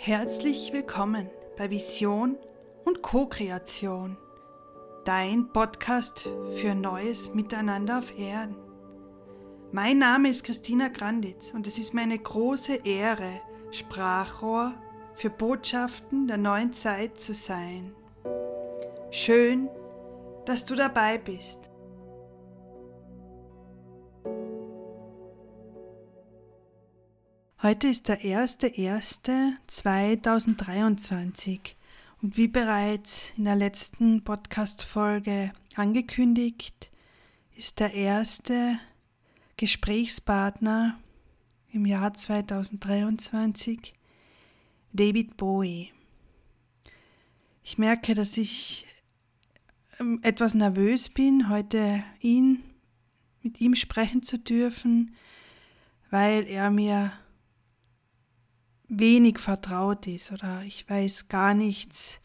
Herzlich willkommen bei Vision und Co-Kreation, dein Podcast für neues Miteinander auf Erden. Mein Name ist Christina Granditz und es ist mir eine große Ehre, Sprachrohr für Botschaften der neuen Zeit zu sein. Schön, dass du dabei bist. Heute ist der 1.1.2023 und wie bereits in der letzten Podcast-Folge angekündigt, ist der erste Gesprächspartner im Jahr 2023 David Bowie. Ich merke, dass ich ähm, etwas nervös bin, heute ihn mit ihm sprechen zu dürfen, weil er mir wenig vertraut ist oder ich weiß gar nichts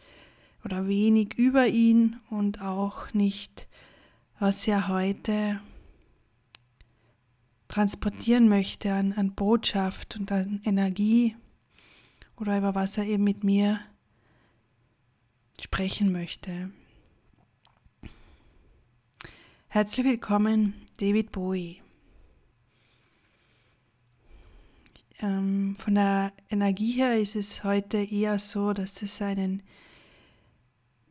oder wenig über ihn und auch nicht, was er heute transportieren möchte an, an Botschaft und an Energie oder über was er eben mit mir sprechen möchte. Herzlich willkommen, David Bowie. Ähm, von der Energie her ist es heute eher so, dass es einen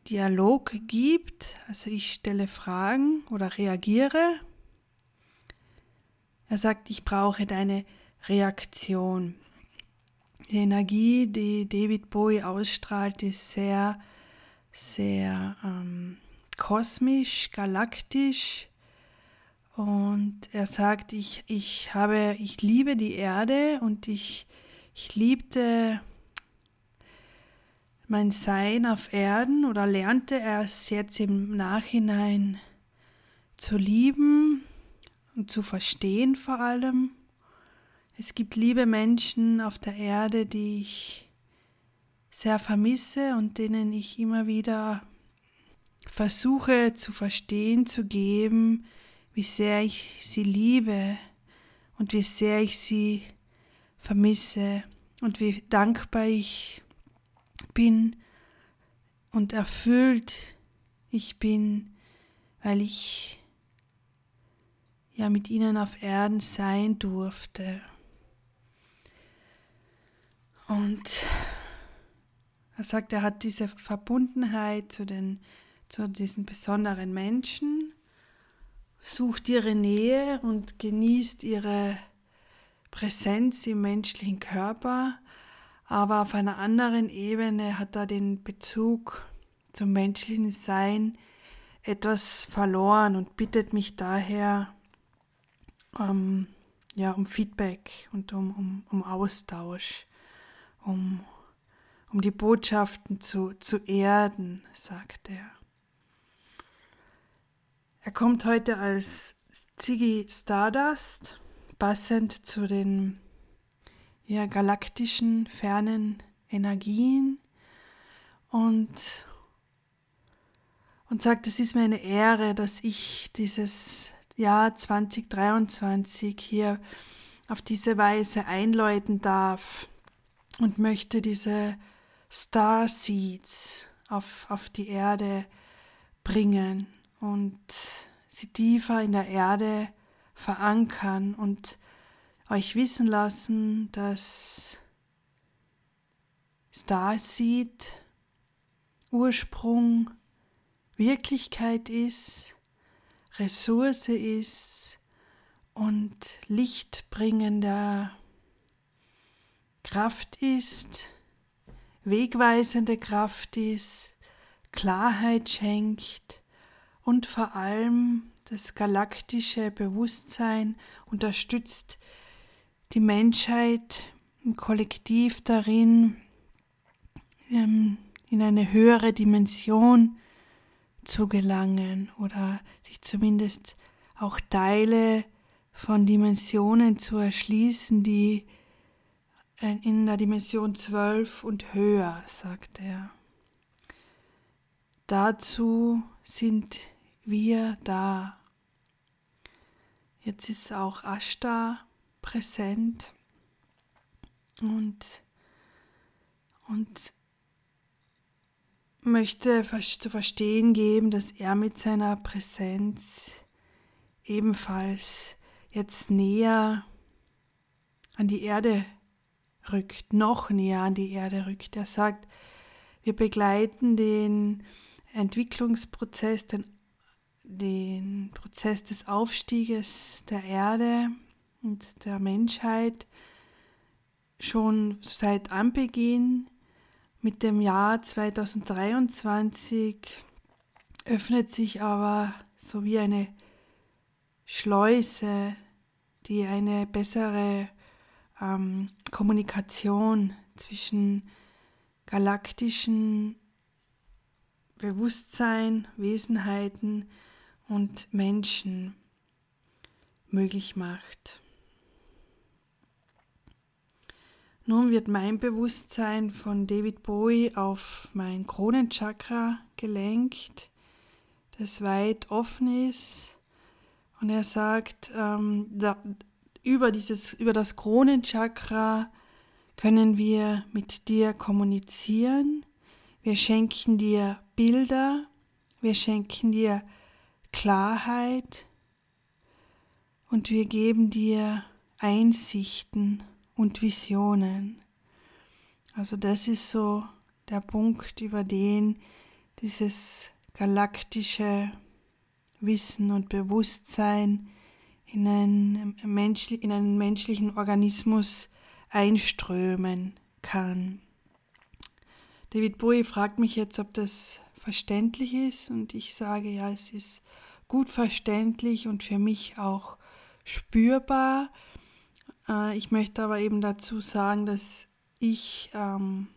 Dialog gibt. Also ich stelle Fragen oder reagiere. Er sagt, ich brauche deine Reaktion. Die Energie, die David Bowie ausstrahlt, ist sehr, sehr ähm, kosmisch, galaktisch und er sagt, ich, ich habe, ich liebe die Erde und ich, ich liebte mein Sein auf Erden oder lernte erst jetzt im Nachhinein zu lieben und zu verstehen vor allem. Es gibt liebe Menschen auf der Erde, die ich sehr vermisse und denen ich immer wieder versuche zu verstehen, zu geben, wie sehr ich sie liebe und wie sehr ich sie vermisse und wie dankbar ich bin und erfüllt ich bin, weil ich ja mit ihnen auf Erden sein durfte. Und er sagt, er hat diese Verbundenheit zu, den, zu diesen besonderen Menschen sucht ihre Nähe und genießt ihre Präsenz im menschlichen Körper, aber auf einer anderen Ebene hat er den Bezug zum menschlichen Sein etwas verloren und bittet mich daher um, ja, um Feedback und um, um, um Austausch, um, um die Botschaften zu, zu erden, sagt er. Er kommt heute als Ziggy Stardust, passend zu den ja, galaktischen, fernen Energien und, und sagt, es ist mir eine Ehre, dass ich dieses Jahr 2023 hier auf diese Weise einläuten darf und möchte diese Star Seeds auf, auf die Erde bringen und sie tiefer in der Erde verankern und euch wissen lassen, dass Starseed Ursprung Wirklichkeit ist, Ressource ist und lichtbringender Kraft ist, wegweisende Kraft ist, Klarheit schenkt, und vor allem das galaktische Bewusstsein unterstützt die Menschheit im Kollektiv darin, ähm, in eine höhere Dimension zu gelangen oder sich zumindest auch Teile von Dimensionen zu erschließen, die äh, in der Dimension 12 und höher, sagt er. Dazu sind wir da. Jetzt ist auch Ashta präsent und, und möchte zu verstehen geben, dass er mit seiner Präsenz ebenfalls jetzt näher an die Erde rückt, noch näher an die Erde rückt. Er sagt, wir begleiten den Entwicklungsprozess, den, den Prozess des Aufstieges der Erde und der Menschheit schon seit Anbeginn mit dem Jahr 2023 öffnet sich aber so wie eine Schleuse, die eine bessere ähm, Kommunikation zwischen galaktischen Bewusstsein, Wesenheiten und Menschen möglich macht. Nun wird mein Bewusstsein von David Bowie auf mein Kronenchakra gelenkt, das weit offen ist. Und er sagt, ähm, da, über, dieses, über das Kronenchakra können wir mit dir kommunizieren. Wir schenken dir Bilder, wir schenken dir Klarheit und wir geben dir Einsichten und Visionen. Also das ist so der Punkt, über den dieses galaktische Wissen und Bewusstsein in einen, in einen menschlichen Organismus einströmen kann. David Bowie fragt mich jetzt, ob das verständlich ist und ich sage, ja, es ist gut verständlich und für mich auch spürbar. Äh, ich möchte aber eben dazu sagen, dass ich ähm,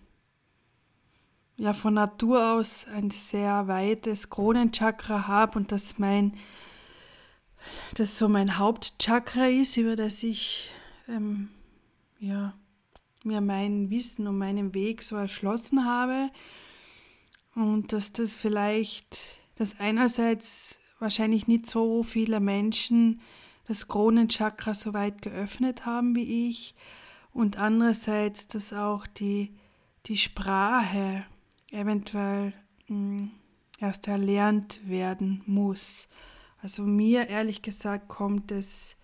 ja von Natur aus ein sehr weites Kronenchakra habe und dass mein das so mein Hauptchakra ist, über das ich ähm, ja, mir mein Wissen und meinen Weg so erschlossen habe und dass das vielleicht, dass einerseits wahrscheinlich nicht so viele Menschen das Kronenchakra so weit geöffnet haben wie ich und andererseits, dass auch die, die Sprache eventuell mh, hm, erst erlernt werden muss. Also mir ehrlich gesagt kommt es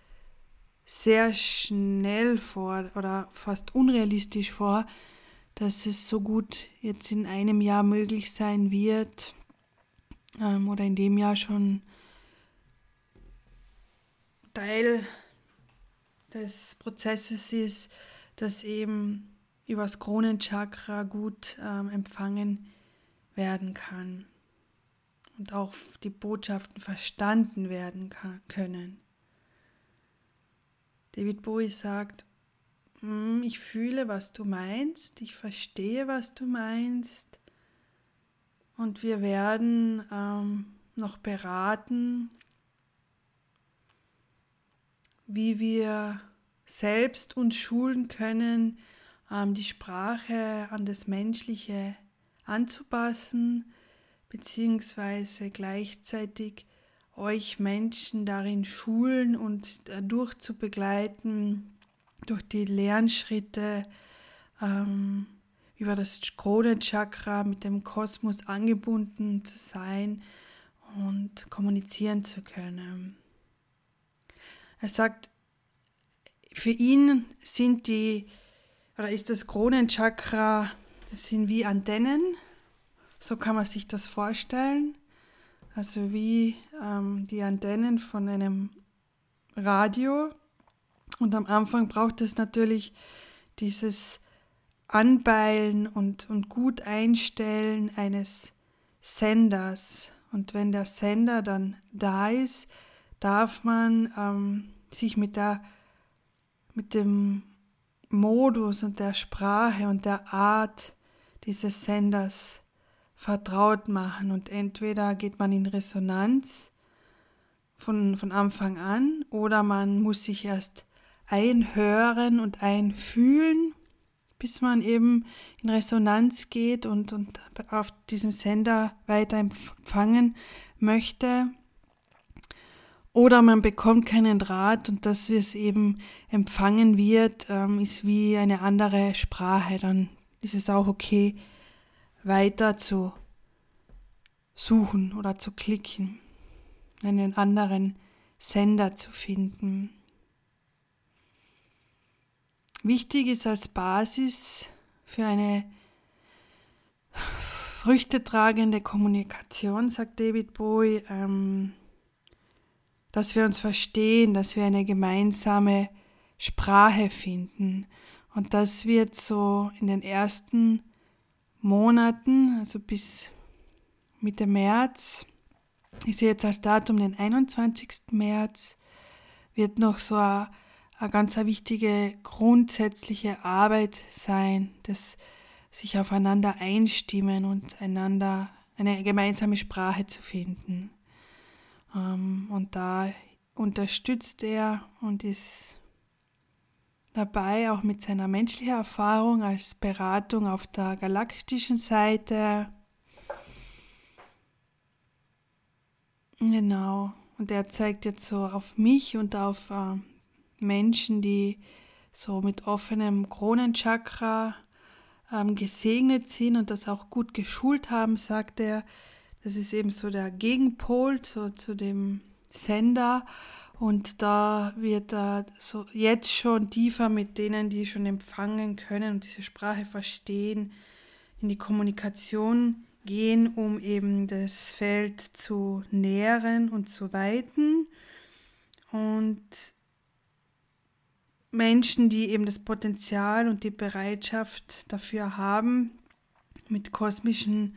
sehr schnell vor oder fast unrealistisch vor, dass es so gut jetzt in einem Jahr möglich sein wird ähm, oder in dem Jahr schon Teil des Prozesses ist, dass eben übers Kronenchakra gut ähm, empfangen werden kann und auch die Botschaften verstanden werden kann, können. David Bowie sagt, hm, ich fühle, was du meinst, ich verstehe, was du meinst und wir werden ähm, noch beraten, wie wir selbst uns schulen können, ähm, die Sprache an das Menschliche anzupassen, beziehungsweise gleichzeitig euch Menschen darin schulen und dadurch zu begleiten, durch die Lernschritte ähm, über das Kronenchakra mit dem Kosmos angebunden zu sein und kommunizieren zu können. Er sagt, für ihn sind die, oder ist das Kronenchakra, das sind wie Antennen, so kann man sich das vorstellen. Also wie ähm, die Antennen von einem Radio. Und am Anfang braucht es natürlich dieses Anbeilen und, und gut einstellen eines Senders. Und wenn der Sender dann da ist, darf man ähm, sich mit, der, mit dem Modus und der Sprache und der Art dieses Senders vertraut machen. Und entweder geht man in Resonanz von, von Anfang an oder man muss sich erst einhören und einfühlen, bis man eben in Resonanz geht und, und auf diesem Sender weiter empfangen möchte. Oder man bekommt keinen Draht und das, wie es eben empfangen wird, ähm, ist wie eine andere Sprache dann, ist es auch okay, weiter zu suchen oder zu klicken, einen anderen Sender zu finden. Wichtig ist als Basis für eine früchtetragende Kommunikation, sagt David Bowie, ähm, dass wir uns verstehen, dass wir eine gemeinsame Sprache finden. Und das wird so in den ersten Monaten, also bis Mitte März, ich sehe jetzt als Datum den 21. März, wird noch so eine, eine ganz wichtige grundsätzliche Arbeit sein, das sich aufeinander einstimmen und einander eine gemeinsame Sprache zu finden. Ähm, und da unterstützt er und ist dabei auch mit seiner menschlichen Erfahrung als Beratung auf der galaktischen Seite. Genau. Und er zeigt jetzt so auf mich und auf äh, Menschen, die so mit offenem Kronenchakra ähm, gesegnet sind und das auch gut geschult haben, sagt er. Das ist eben so der Gegenpol zu, zu dem Sender. Und da wird er so jetzt schon tiefer mit denen, die schon empfangen können und diese Sprache verstehen, in die Kommunikation gehen, um eben das Feld zu nähren und zu weiten. Und Menschen, die eben das Potenzial und die Bereitschaft dafür haben, mit kosmischen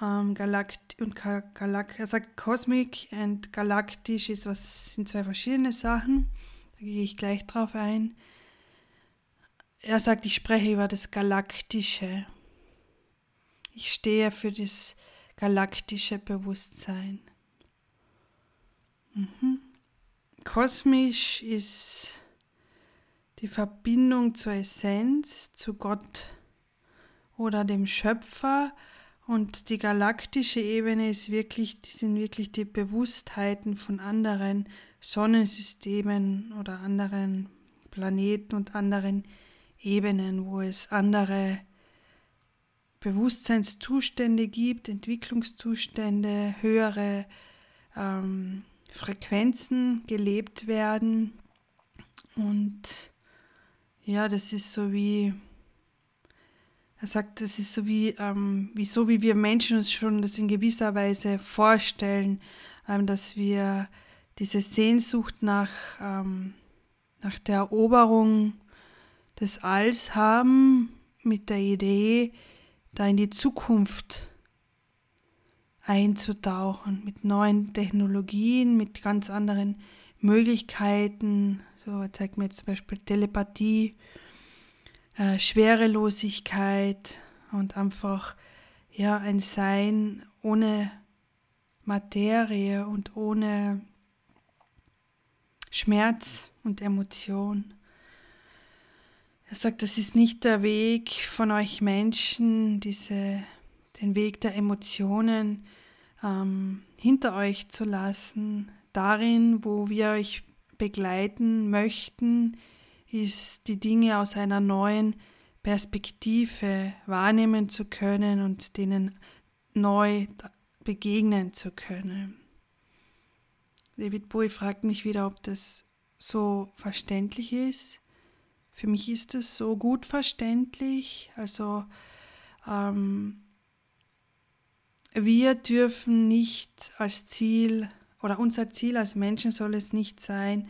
ähm, Galakt und Galak er sagt Kosmik und galaktisch ist was sind zwei verschiedene Sachen. Da gehe ich gleich drauf ein. Er sagt, ich spreche über das Galaktische. Ich stehe für das galaktische Bewusstsein. Mhm. Kosmisch ist die Verbindung zur Essenz, zu Gott oder dem Schöpfer. Und die galaktische Ebene ist wirklich, sind wirklich die Bewusstheiten von anderen Sonnensystemen oder anderen Planeten und anderen Ebenen, wo es andere Bewusstseinszustände gibt, Entwicklungszustände, höhere ähm, Frequenzen gelebt werden. Und ja, das ist so wie, er sagt, das ist so wie, ähm, wie so wie wir Menschen uns schon das in gewisser Weise vorstellen, ähm, dass wir diese Sehnsucht nach, ähm, nach der Eroberung des Alls haben, mit der Idee, da in die Zukunft einzutauchen, mit neuen Technologien, mit ganz anderen Möglichkeiten, so zeigt mir jetzt zum Beispiel Telepathie, äh, Schwerelosigkeit und einfach ja ein Sein ohne Materie und ohne Schmerz und Emotion. Er sagt, das ist nicht der Weg von euch Menschen, diese, den Weg der Emotionen ähm, hinter euch zu lassen, darin, wo wir euch begleiten möchten, ist die Dinge aus einer neuen Perspektive wahrnehmen zu können und denen neu begegnen zu können. David Bowie fragt mich wieder, ob das so verständlich ist. Für mich ist es so gut verständlich. Also ähm, wir dürfen nicht als Ziel oder unser Ziel als Menschen soll es nicht sein,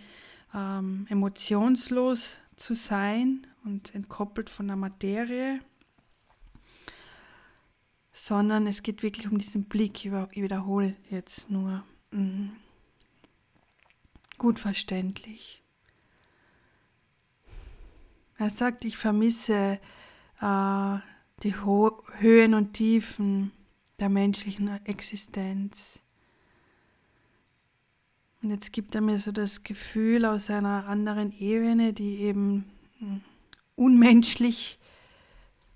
ähm, emotionslos zu sein und entkoppelt von der Materie, sondern es geht wirklich um diesen Blick. Ich wiederhole jetzt nur. Mh, gut verständlich. Er sagt, ich vermisse äh, die Ho Höhen und Tiefen der menschlichen Existenz. Und jetzt gibt er mir so das Gefühl aus einer anderen Ebene, die eben hm, unmenschlich,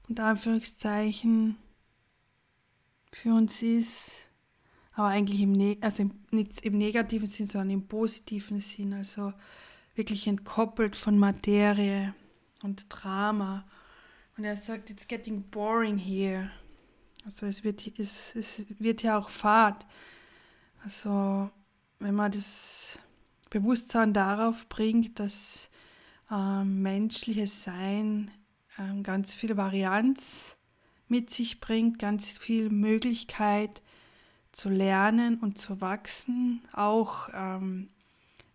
unter Anführungszeichen, für uns ist, aber eigentlich im, ne also nicht im negativen Sinn, sondern im positiven Sinn, also wirklich entkoppelt von Materie und Drama, Und er sagt, it's getting boring here. Also es wird, es, es wird ja auch Fahrt. Also wenn man das Bewusstsein darauf bringt, dass äh, menschliches Sein äh, ganz viel Varianz mit sich bringt, ganz viel Möglichkeit zu lernen und zu wachsen, auch ähm,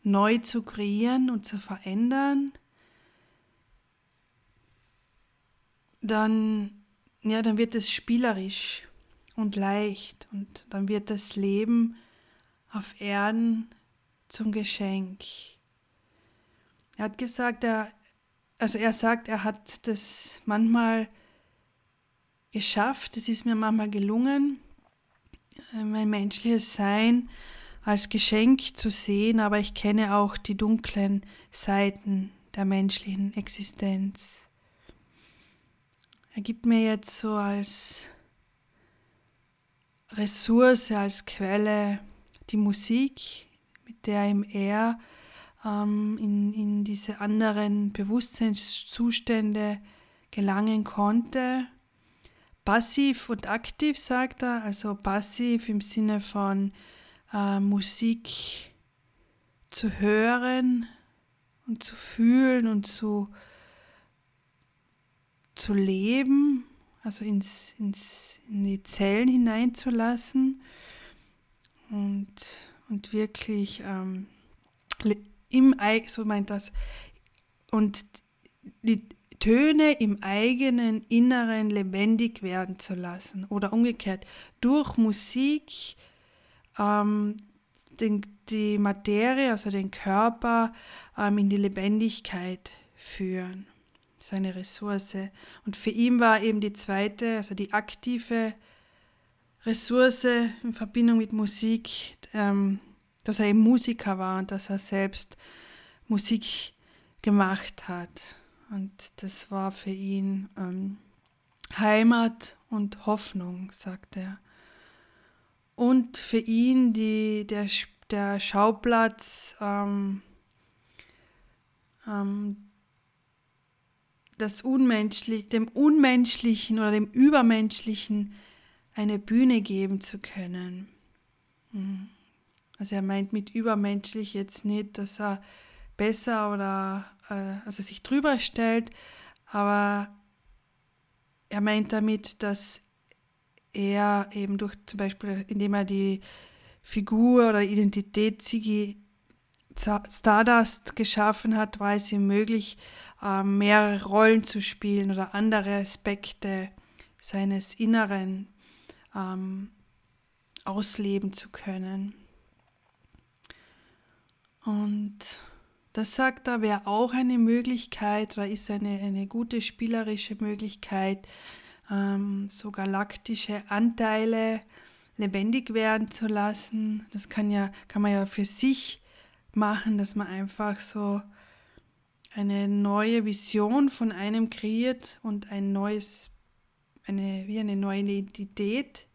neu zu kreieren und zu verändern, dann, ja, dann wird es spielerisch und leicht und dann wird das Leben auf Erden zum Geschenk. Er hat gesagt, er, also er sagt, er hat das manchmal geschafft, es ist mir manchmal gelungen, mein menschliches Sein als Geschenk zu sehen, aber ich kenne auch die dunklen Seiten der menschlichen Existenz. Er gibt mir jetzt so als Ressource, als Quelle die Musik, mit der ihm er ähm, in, in diese anderen Bewusstseinszustände gelangen konnte passiv und aktiv, sagt er. Also passiv im Sinne von äh, Musik zu hören und zu fühlen und zu, zu leben, also ins, ins, in die Zellen hineinzulassen und, und wirklich ähm, im so meint das, und die, Töne im eigenen Inneren lebendig werden zu lassen oder umgekehrt durch Musik ähm, den, die Materie, also den Körper ähm, in die Lebendigkeit führen. Seine Ressource. Und für ihn war eben die zweite, also die aktive Ressource in Verbindung mit Musik, ähm, dass er eben Musiker war und dass er selbst Musik gemacht hat. Und das war für ihn ähm, Heimat und Hoffnung, sagt er. Und für ihn die, der, der Schauplatz, ähm, ähm, das Unmenschlich, dem Unmenschlichen oder dem Übermenschlichen eine Bühne geben zu können. Hm. Also er meint mit übermenschlich jetzt nicht, dass er besser oder äh, also sich drüber stellt, aber er meint damit, dass er eben durch zum Beispiel, indem er die Figur oder Identität Ziggy Stardust geschaffen hat, war es ihm möglich, äh, mehrere Rollen zu spielen oder andere Aspekte seines Inneren ähm, ausleben zu können. Und das sagt er, wäre auch eine Möglichkeit oder ist eine, eine gute spielerische Möglichkeit, ähm, so galaktische Anteile lebendig werden zu lassen. Das kann, ja, kann man ja für sich machen, dass man einfach so eine neue Vision von einem kreiert und ein neues, eine, wie eine neue Identität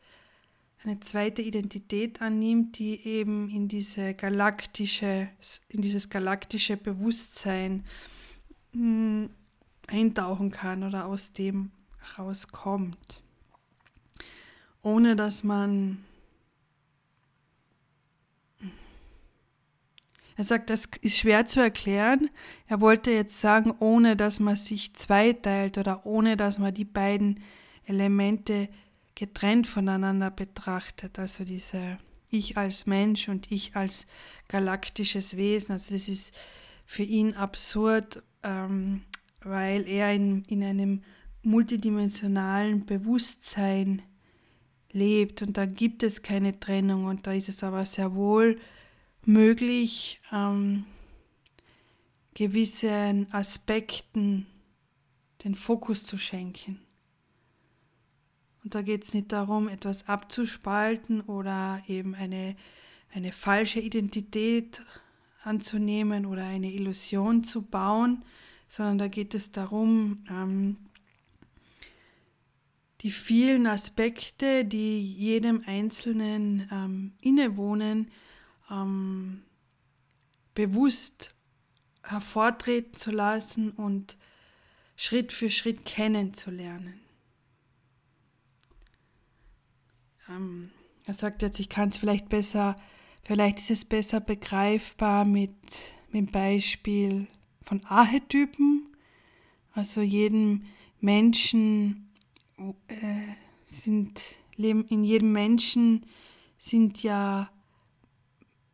eine zweite Identität annimmt, die eben in diese galaktische, in dieses galaktische Bewusstsein hm, eintauchen kann oder aus dem rauskommt. Ohne dass man Er sagt, das ist schwer zu erklären. Er wollte jetzt sagen, ohne dass man sich zweiteilt oder ohne dass man die beiden Elemente getrennt voneinander betrachtet, also diese Ich als Mensch und Ich als galaktisches Wesen. Also es ist für ihn absurd, ähm, weil er in, in einem multidimensionalen Bewusstsein lebt und da gibt es keine Trennung und da ist es aber sehr wohl möglich, ähm, gewissen Aspekten den Fokus zu schenken. Und da geht es nicht darum, etwas abzuspalten oder eben eine, eine falsche Identität anzunehmen oder eine Illusion zu bauen, sondern da geht es darum, ähm, die vielen Aspekte, die jedem Einzelnen ähm, innewohnen, ähm, bewusst hervortreten zu lassen und Schritt für Schritt kennenzulernen. Ähm, er sagt jetzt, ich kann es vielleicht besser, vielleicht ist es besser begreifbar mit, mit dem Beispiel von Archetypen. Also jedem Menschen äh, sind, in jedem Menschen sind ja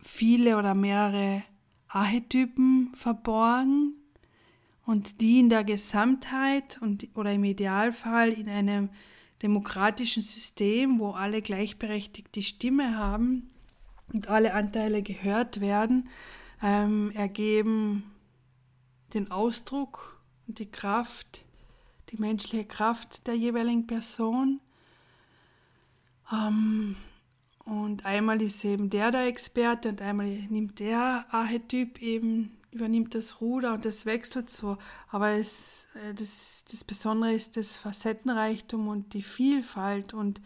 viele oder mehrere Archetypen verborgen und die in der Gesamtheit und, oder im Idealfall in einem demokratischen System, wo alle gleichberechtigt die Stimme haben und alle Anteile gehört werden, ähm, ergeben den Ausdruck und die Kraft, die menschliche Kraft der jeweiligen Person. Ähm, und einmal ist eben der der Experte und einmal nimmt der Archetyp eben, übernimmt das Ruder und das wechselt so. Aber es, äh, das, das Besondere ist das Facettenreichtum und die Vielfalt. Und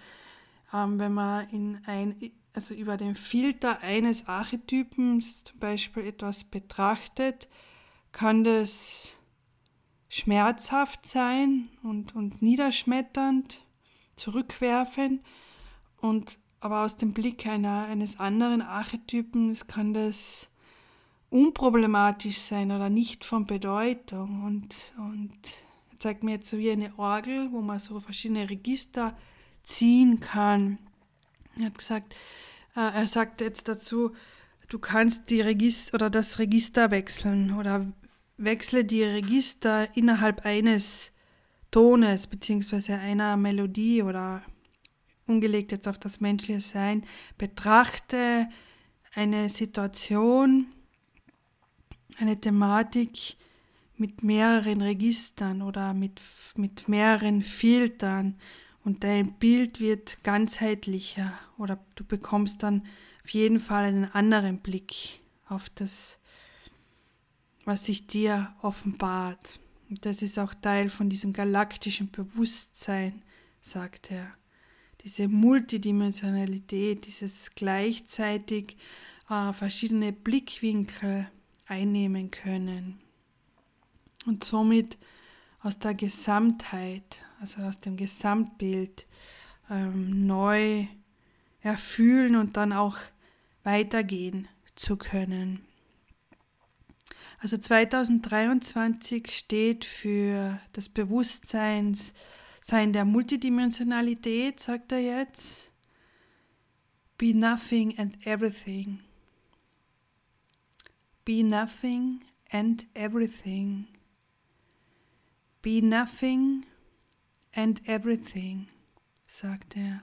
ähm, wenn man in ein, also über den Filter eines Archetypens zum Beispiel etwas betrachtet, kann das schmerzhaft sein und, und niederschmetternd, zurückwerfend. Und aber aus dem Blick einer, eines anderen Archetypen kann das unproblematisch sein oder nicht von Bedeutung. Und, und er zeigt mir jetzt so wie eine Orgel, wo man so verschiedene Register ziehen kann. Er hat gesagt, äh, er sagt jetzt dazu, du kannst die Register oder das Register wechseln oder wechsle die Register innerhalb eines Tones beziehungsweise einer Melodie oder umgelegt jetzt auf das menschliche Sein, betrachte eine Situation, eine Thematik mit mehreren Registern oder mit, mit mehreren Filtern und dein Bild wird ganzheitlicher oder du bekommst dann auf jeden Fall einen anderen Blick auf das, was sich dir offenbart. Und das ist auch Teil von diesem galaktischen Bewusstsein, sagt er diese Multidimensionalität, dieses gleichzeitig äh, verschiedene Blickwinkel einnehmen können und somit aus der Gesamtheit, also aus dem Gesamtbild ähm, neu erfühlen und dann auch weitergehen zu können. Also 2023 steht für das Bewusstseins sein der Multidimensionalität, sagt er jetzt. Be nothing and everything. Be nothing and everything. Be nothing and everything, sagt er.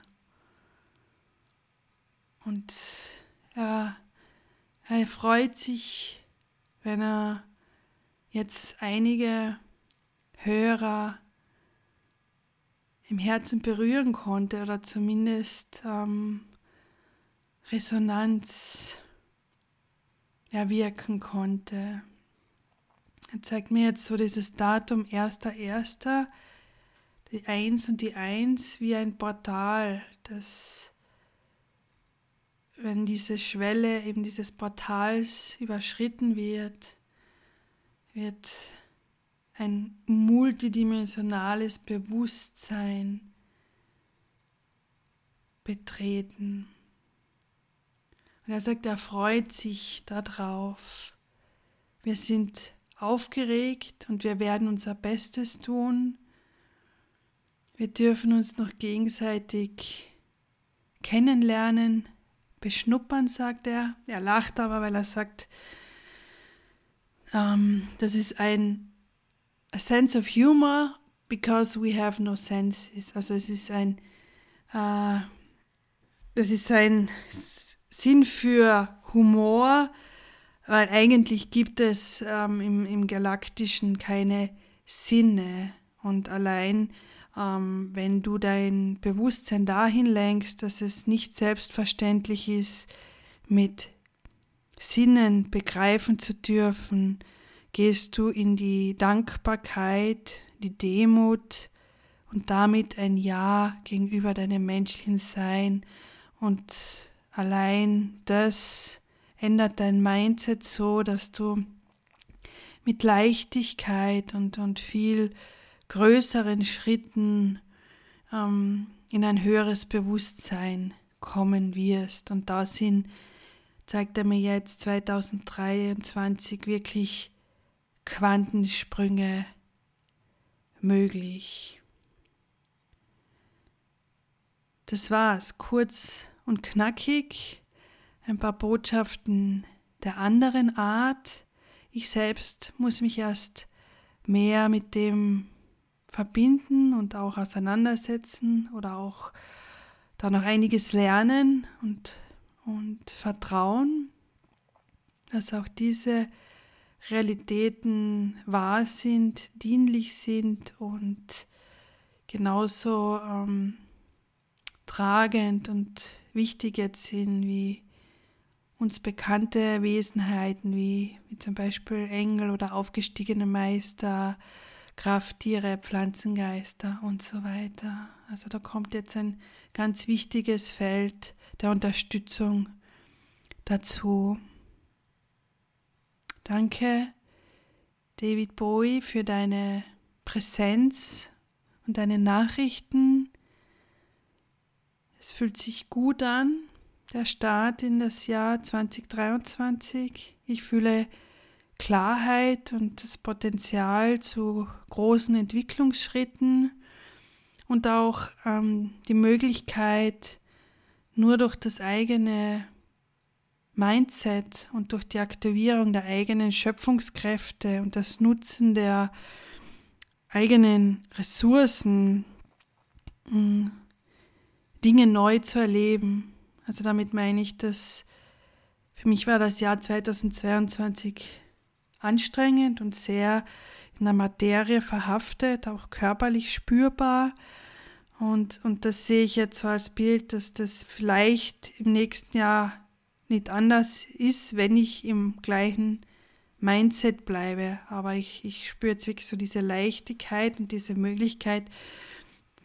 Und er, er freut sich, wenn er jetzt einige Hörer im Herzen berühren konnte oder zumindest ähm, Resonanz erwirken konnte. Er zeigt mir jetzt so dieses Datum 1.1., die 1 und die 1 wie ein Portal, das, wenn diese Schwelle eben dieses Portals überschritten wird, wird ein multidimensionales Bewusstsein betreten. Und er sagt, er freut sich darauf. Wir sind aufgeregt und wir werden unser Bestes tun. Wir dürfen uns noch gegenseitig kennenlernen, beschnuppern, sagt er. Er lacht aber, weil er sagt, ähm, das ist ein a sense of humor because we have no senses. Also es ist ein, äh, das ist ein Sinn für Humor, weil eigentlich gibt es ähm, im, im Galaktischen keine Sinne und allein ähm, wenn du dein Bewusstsein dahin lenkst, dass es nicht selbstverständlich ist, mit Sinnen begreifen zu dürfen, gehst du in die Dankbarkeit, die Demut und damit ein Ja gegenüber deinem menschlichen Sein. Und allein das ändert dein Mindset so, dass du mit Leichtigkeit und, und viel größeren Schritten ähm, in ein höheres Bewusstsein kommen wirst. Und da sind, zeigt er mir jetzt 2023 wirklich Quantensprünge möglich. Das war's, kurz und knackig, ein paar Botschaften der anderen Art. Ich selbst muss mich erst mehr mit dem verbinden und auch auseinandersetzen oder auch da noch einiges lernen und, und vertrauen, dass auch diese Realitäten wahr sind, dienlich sind und genauso ähm, tragend und wichtig jetzt sind wie uns bekannte Wesenheiten wie, wie zum Beispiel Engel oder aufgestiegene Meister, Krafttiere, Pflanzengeister und so weiter. Also da kommt jetzt ein ganz wichtiges Feld der Unterstützung dazu. Danke, David Bowie, für deine Präsenz und deine Nachrichten. Es fühlt sich gut an, der Start in das Jahr 2023. Ich fühle Klarheit und das Potenzial zu großen Entwicklungsschritten und auch ähm, die Möglichkeit, nur durch das eigene Mindset und durch die Aktivierung der eigenen Schöpfungskräfte und das Nutzen der eigenen Ressourcen mm, Dinge neu zu erleben. Also damit meine ich, dass für mich war das Jahr 2022 anstrengend und sehr in der Materie verhaftet, auch körperlich spürbar. Und, und das sehe ich jetzt so als Bild, dass das vielleicht im nächsten Jahr nicht anders ist, wenn ich im gleichen Mindset bleibe. Aber ich, ich spüre jetzt wirklich so diese Leichtigkeit und diese Möglichkeit,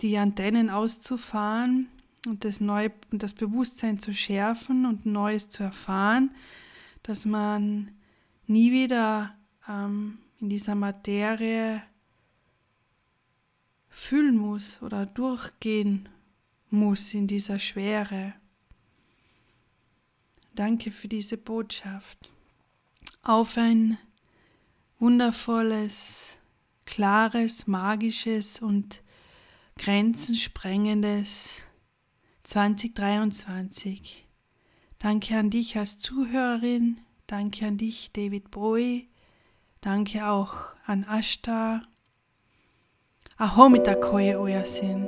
die Antennen auszufahren und das und das Bewusstsein zu schärfen und Neues zu erfahren, dass man nie wieder ähm, in dieser Materie fühlen muss oder durchgehen muss in dieser Schwere. Danke für diese Botschaft. Auf ein wundervolles, klares, magisches und grenzensprengendes 2023. Danke an dich als Zuhörerin, danke an dich, David Bowie, danke auch an Ashta. Aho mit der Koye Oyasin.